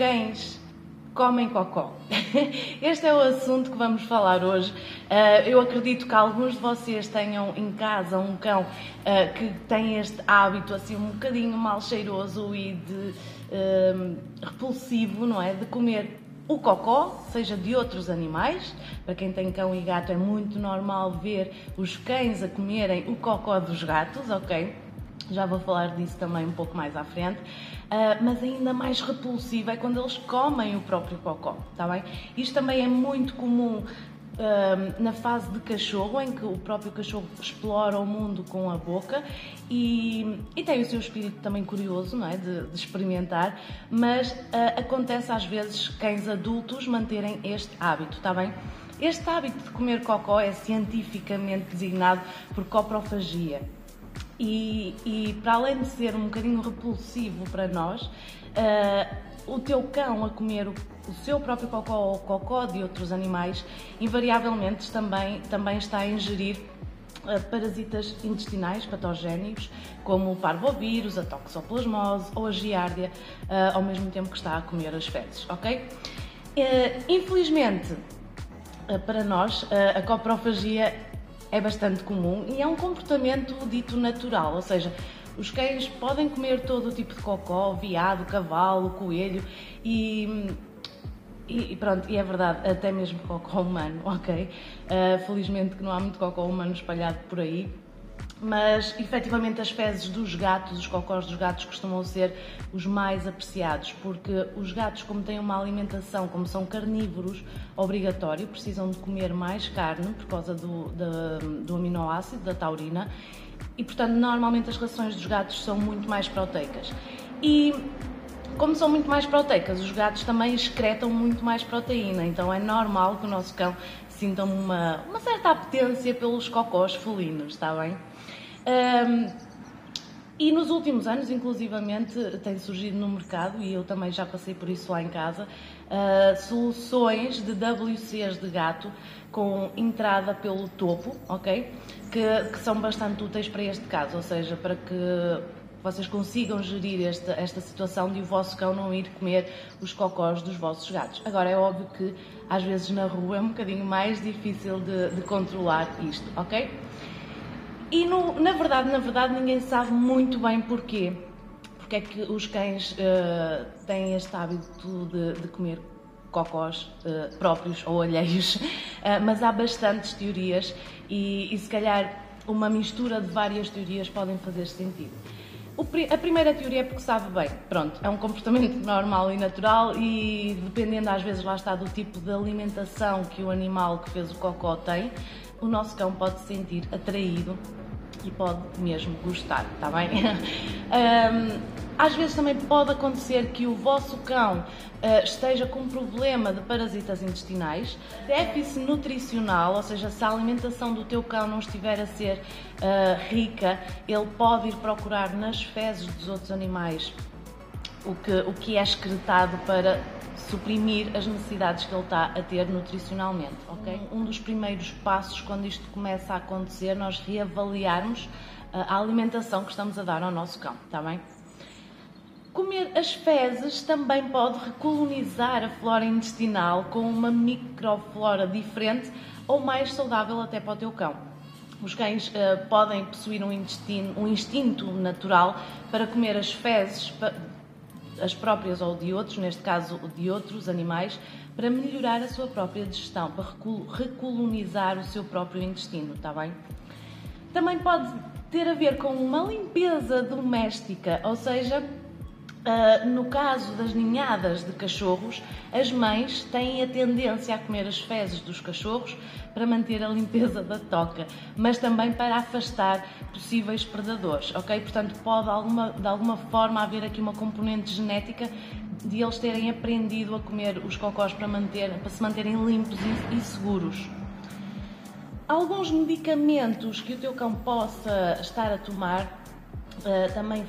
Cães comem cocó? Este é o assunto que vamos falar hoje. Uh, eu acredito que alguns de vocês tenham em casa um cão uh, que tem este hábito assim um bocadinho mal cheiroso e de uh, repulsivo, não é? De comer o cocó, seja de outros animais. Para quem tem cão e gato é muito normal ver os cães a comerem o cocó dos gatos, ok? Já vou falar disso também um pouco mais à frente. Uh, mas ainda mais repulsivo é quando eles comem o próprio cocó, está bem? Isto também é muito comum uh, na fase de cachorro, em que o próprio cachorro explora o mundo com a boca e, e tem o seu espírito também curioso, não é? De, de experimentar, mas uh, acontece às vezes cães adultos manterem este hábito, está bem? Este hábito de comer cocó é cientificamente designado por coprofagia. E, e, para além de ser um bocadinho repulsivo para nós, uh, o teu cão a comer o, o, seu próprio cocó ou cocó de outros animais, invariavelmente também, também está a ingerir uh, parasitas intestinais patogénicos, como o parvovírus, a toxoplasmose ou a giardia, uh, ao mesmo tempo que está a comer as fezes, ok? infelizmente, para nós, a coprofagia é bastante comum e é um comportamento dito natural, ou seja, os cães podem comer todo o tipo de cocó, viado, cavalo, coelho e, e pronto, e é verdade, até mesmo cocó humano, ok? Uh, felizmente que não há muito cocó humano espalhado por aí, mas efetivamente as fezes dos gatos, os cocós dos gatos costumam ser os mais apreciados, porque os gatos, como têm uma alimentação, como são carnívoros, obrigatório, precisam de comer mais carne por causa do, do, do aminoácido, da taurina, e portanto normalmente as rações dos gatos são muito mais proteicas. E como são muito mais proteicas, os gatos também excretam muito mais proteína, então é normal que o nosso cão sinta uma, uma certa apetência pelos cocós felinos, está bem? Um, e nos últimos anos, inclusivamente, tem surgido no mercado, e eu também já passei por isso lá em casa, uh, soluções de WCs de gato com entrada pelo topo, ok? Que, que, são bastante úteis para este caso, ou seja, para que vocês consigam gerir esta, esta situação de o vosso cão não ir comer os cocós dos vossos gatos. Agora, é óbvio que às vezes na rua é um bocadinho mais difícil de, de controlar isto, ok? E no, na verdade, na verdade, ninguém sabe muito bem porquê. Porque é que os cães uh, têm este hábito de, de comer cocós uh, próprios ou alheios, uh, mas há bastantes teorias e, e, se calhar uma mistura de várias teorias podem fazer sentido. A primeira teoria é porque sabe bem, pronto, é um comportamento normal e natural e dependendo às vezes lá está do tipo de alimentação que o animal que fez o cocó tem, o nosso cão pode se sentir atraído e pode mesmo gostar, está bem? um, às vezes também pode acontecer que o vosso cão uh, esteja com um problema de parasitas intestinais, déficit nutricional, ou seja, se a alimentação do teu cão não estiver a ser uh, rica, ele pode ir procurar nas fezes dos outros animais o que, o que é excretado para suprimir as necessidades que ele está a ter nutricionalmente, ok? Um dos primeiros passos quando isto começa a acontecer, nós reavaliarmos a alimentação que estamos a dar ao nosso cão, está bem? Comer as fezes também pode recolonizar a flora intestinal com uma microflora diferente ou mais saudável até para o teu cão. Os cães uh, podem possuir um, um instinto natural para comer as fezes as próprias ou de outros, neste caso de outros animais, para melhorar a sua própria digestão, para recolonizar o seu próprio intestino, está bem? Também pode ter a ver com uma limpeza doméstica, ou seja, Uh, no caso das ninhadas de cachorros, as mães têm a tendência a comer as fezes dos cachorros para manter a limpeza da toca, mas também para afastar possíveis predadores, ok? Portanto, pode alguma, de alguma forma haver aqui uma componente genética de eles terem aprendido a comer os cocós para, manter, para se manterem limpos e, e seguros. Alguns medicamentos que o teu cão possa estar a tomar uh, também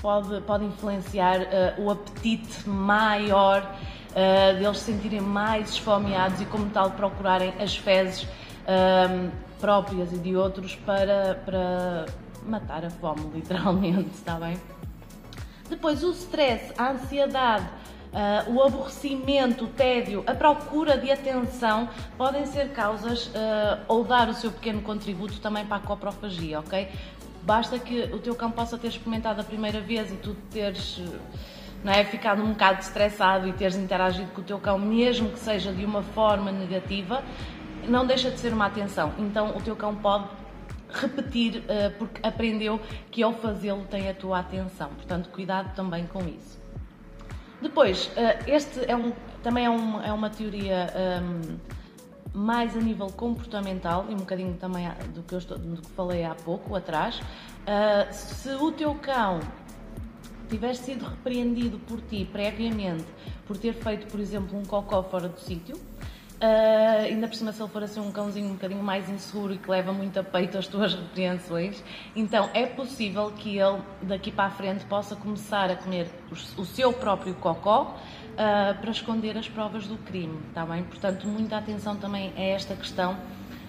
pode, pode influenciar uh, o apetite maior, uh, deles se sentirem mais esfomeados e, como tal, procurarem as fezes uh, próprias e de outros para, para matar a fome, literalmente, está bem? Depois, o stress, a ansiedade, Uh, o aborrecimento, o tédio, a procura de atenção podem ser causas uh, ou dar o seu pequeno contributo também para a coprofagia, ok? Basta que o teu cão possa ter experimentado a primeira vez e tu teres não é, ficado um bocado estressado e teres interagido com o teu cão, mesmo que seja de uma forma negativa, não deixa de ser uma atenção. Então o teu cão pode repetir uh, porque aprendeu que ao fazê-lo tem a tua atenção. Portanto, cuidado também com isso. Depois, uh, este é um, também é, um, é uma teoria um, mais a nível comportamental e um bocadinho também do que eu estou, do que falei há pouco atrás. Uh, se o teu cão tiver sido repreendido por ti previamente por ter feito, por exemplo, um cocó fora do sítio, uh, ainda por cima se ele for assim um cãozinho um bocadinho mais inseguro e que leva muito a peito as tuas repreensões, então é possível que ele daqui para a frente possa começar a comer o seu próprio cocó uh, para esconder as provas do crime, está bem? Portanto, muita atenção também a esta questão.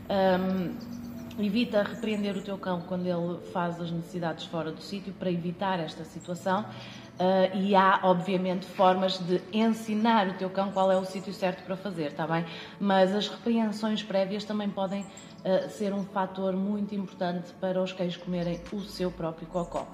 Um, evita repreender o teu cão quando ele faz as necessidades fora do sítio para evitar esta situação. Uh, e há, obviamente, formas de ensinar o teu cão qual é o sítio certo para fazer, está bem? Mas as repreensões prévias também podem uh, ser um fator muito importante para os cães comerem o seu próprio cocó.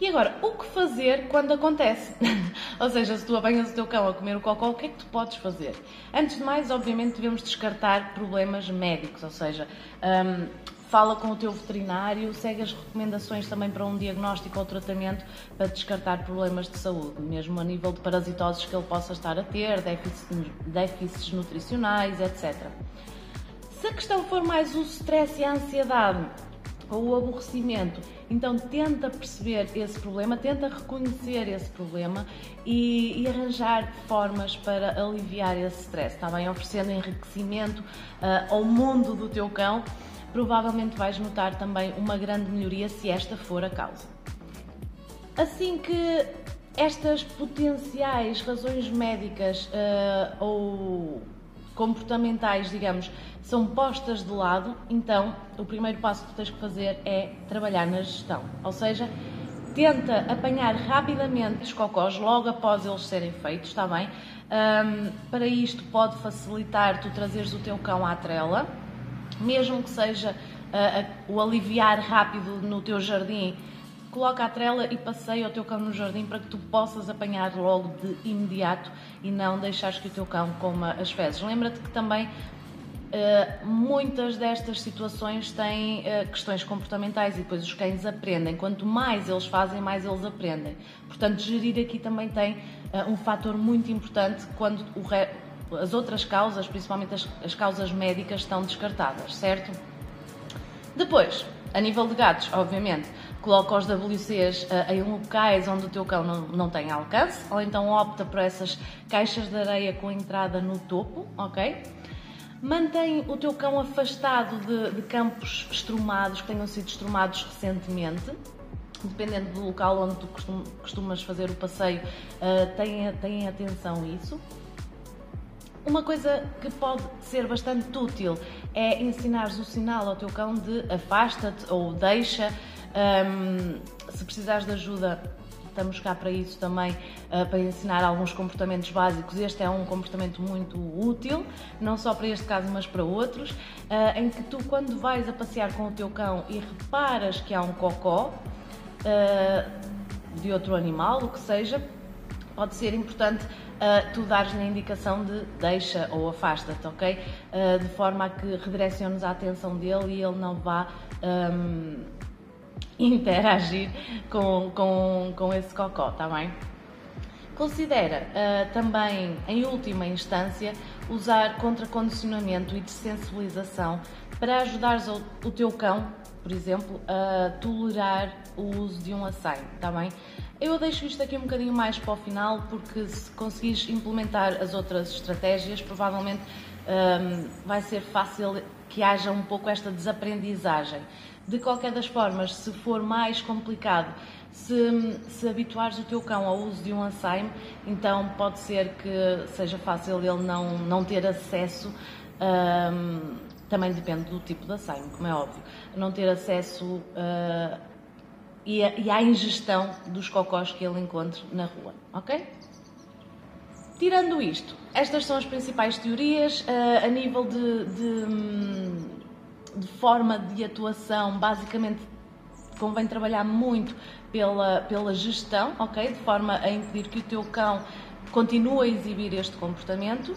E agora, o que fazer quando acontece? ou seja, se tu apanhas o teu cão a comer o cocó, o que é que tu podes fazer? Antes de mais, obviamente, devemos descartar problemas médicos, ou seja, um, fala com o teu veterinário, segue as recomendações também para um diagnóstico ou tratamento para descartar problemas de saúde, mesmo a nível de parasitoses que ele possa estar a ter, déficits, déficits nutricionais, etc. Se a questão for mais o stress e a ansiedade, ou o aborrecimento. Então tenta perceber esse problema, tenta reconhecer esse problema e, e arranjar formas para aliviar esse stress, está? Oferecendo enriquecimento uh, ao mundo do teu cão, provavelmente vais notar também uma grande melhoria se esta for a causa. Assim que estas potenciais razões médicas uh, ou comportamentais, digamos, são postas de lado, então o primeiro passo que tu tens que fazer é trabalhar na gestão. Ou seja, tenta apanhar rapidamente os cocós logo após eles serem feitos, está bem? Um, para isto pode facilitar tu trazeres o teu cão à trela, mesmo que seja uh, o aliviar rápido no teu jardim coloca a trela e passeia o teu cão no jardim para que tu possas apanhar logo de imediato e não deixares que o teu cão coma as fezes. Lembra-te que também Uh, muitas destas situações têm uh, questões comportamentais e depois os cães aprendem. Quanto mais eles fazem, mais eles aprendem. Portanto, gerir aqui também tem uh, um fator muito importante quando as outras causas, principalmente as, as causas médicas, estão descartadas, certo? Depois, a nível de gatos, obviamente, coloca os WCs uh, em locais onde o teu cão não, não tem alcance, ou então opta por essas caixas de areia com entrada no topo, ok? Mantém o teu cão afastado de, de campos estrumados que tenham sido estrumados recentemente, dependendo do local onde tu costumas fazer o passeio, uh, tenha, tenha atenção a isso. Uma coisa que pode ser bastante útil é ensinares o sinal ao teu cão de afasta-te ou deixa. Um, se precisares de ajuda, estamos cá para isso também, uh, para ensinar alguns comportamentos básicos. Este é um comportamento muito útil, não só para este caso, mas para outros, uh, em que tu, quando vais a passear com o teu cão e reparas que há um cocó uh, de outro animal, o que seja, pode ser importante uh, tu dares-lhe a indicação de deixa ou afasta-te, ok? Uh, de forma a que redireciones a atenção dele e ele não vá um, interagir com, com, com esse cocó, está bem? Considera uh, também, em última instância, usar contracondicionamento e desensibilização para ajudar o teu cão, por exemplo, a tolerar o uso de um assaio, está bem? Eu deixo isto aqui um bocadinho mais para o final, porque se conseguires implementar as outras estratégias, provavelmente um, vai ser fácil que haja um pouco esta desaprendizagem. De qualquer das formas, se for mais complicado, se, se habituares o teu cão ao uso de um Alzheimer, então pode ser que seja fácil ele não, não ter acesso. Um, também depende do tipo de Alzheimer, como é óbvio, não ter acesso uh, e, a, e à ingestão dos cocós que ele encontre na rua, ok? Tirando isto, estas são as principais teorias uh, a nível de, de, de, forma de atuação. Basicamente, convém trabalhar muito pela, pela gestão, ok? De forma a impedir que o teu cão continue a exibir este comportamento.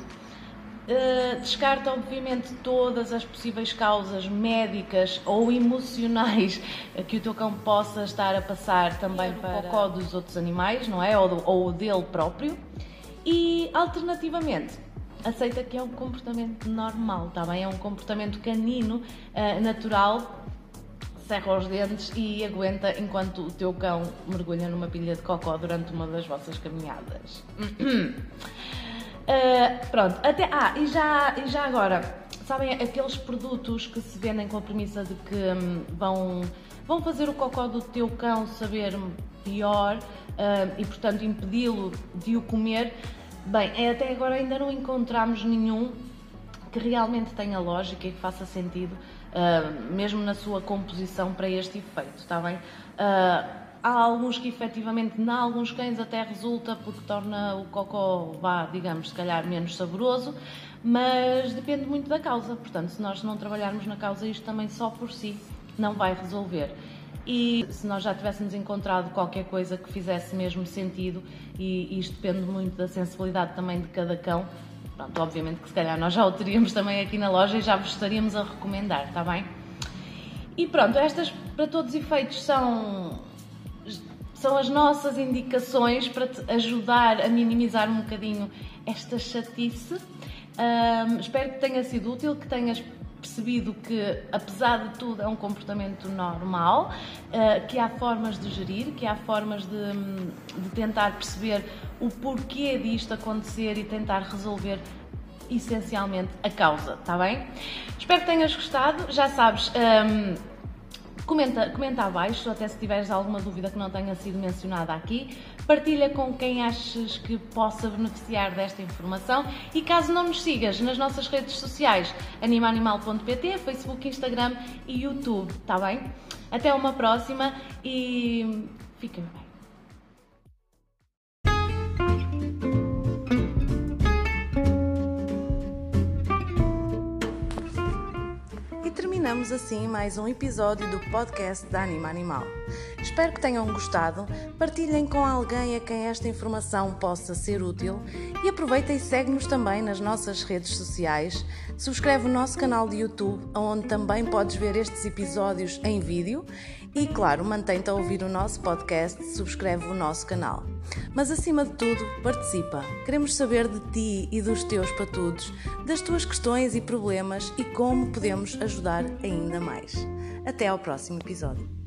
Uh, descarta, obviamente, todas as possíveis causas médicas ou emocionais que o teu cão possa estar a passar também para o cocó dos outros animais, não é? Ou, ou dele próprio. E, alternativamente, aceita que é um comportamento normal, está bem? É um comportamento canino, uh, natural, cerra os dentes e aguenta enquanto o teu cão mergulha numa pilha de cocó durante uma das vossas caminhadas. Uh, pronto, até. Ah, e já, e já agora, sabem aqueles produtos que se vendem com a premissa de que hum, vão, vão fazer o cocó do teu cão saber pior uh, e, portanto, impedi-lo de o comer? Bem, é, até agora ainda não encontramos nenhum que realmente tenha lógica e que faça sentido, uh, mesmo na sua composição para este efeito, está bem? Uh, Há alguns que efetivamente, em alguns cães, até resulta porque torna o cocó, vá, digamos, se calhar menos saboroso, mas depende muito da causa. Portanto, se nós não trabalharmos na causa, isto também só por si não vai resolver. E se nós já tivéssemos encontrado qualquer coisa que fizesse mesmo sentido, e isto depende muito da sensibilidade também de cada cão, pronto, obviamente que se calhar nós já o teríamos também aqui na loja e já vos estaríamos a recomendar, está bem? E pronto, estas para todos os efeitos são são as nossas indicações para te ajudar a minimizar um bocadinho esta chatice. Um, espero que tenha sido útil, que tenhas percebido que, apesar de tudo, é um comportamento normal, uh, que há formas de gerir, que há formas de, de tentar perceber o porquê disto acontecer e tentar resolver essencialmente a causa, está bem? Espero que tenhas gostado. Já sabes. Um, Comenta, comenta abaixo, até se tiveres alguma dúvida que não tenha sido mencionada aqui. Partilha com quem achas que possa beneficiar desta informação. E caso não nos sigas nas nossas redes sociais, animanimal.pt, Facebook, Instagram e YouTube, está bem? Até uma próxima e fiquem bem. Terminamos assim mais um episódio do podcast da Anima Animal. Espero que tenham gostado, partilhem com alguém a quem esta informação possa ser útil e aproveita e segue-nos também nas nossas redes sociais. Subscreve o nosso canal de YouTube, onde também podes ver estes episódios em vídeo e, claro, mantém-te a ouvir o nosso podcast, subscreve o nosso canal. Mas acima de tudo, participa. Queremos saber de ti e dos teus patudos, das tuas questões e problemas e como podemos ajudar ainda mais. Até ao próximo episódio.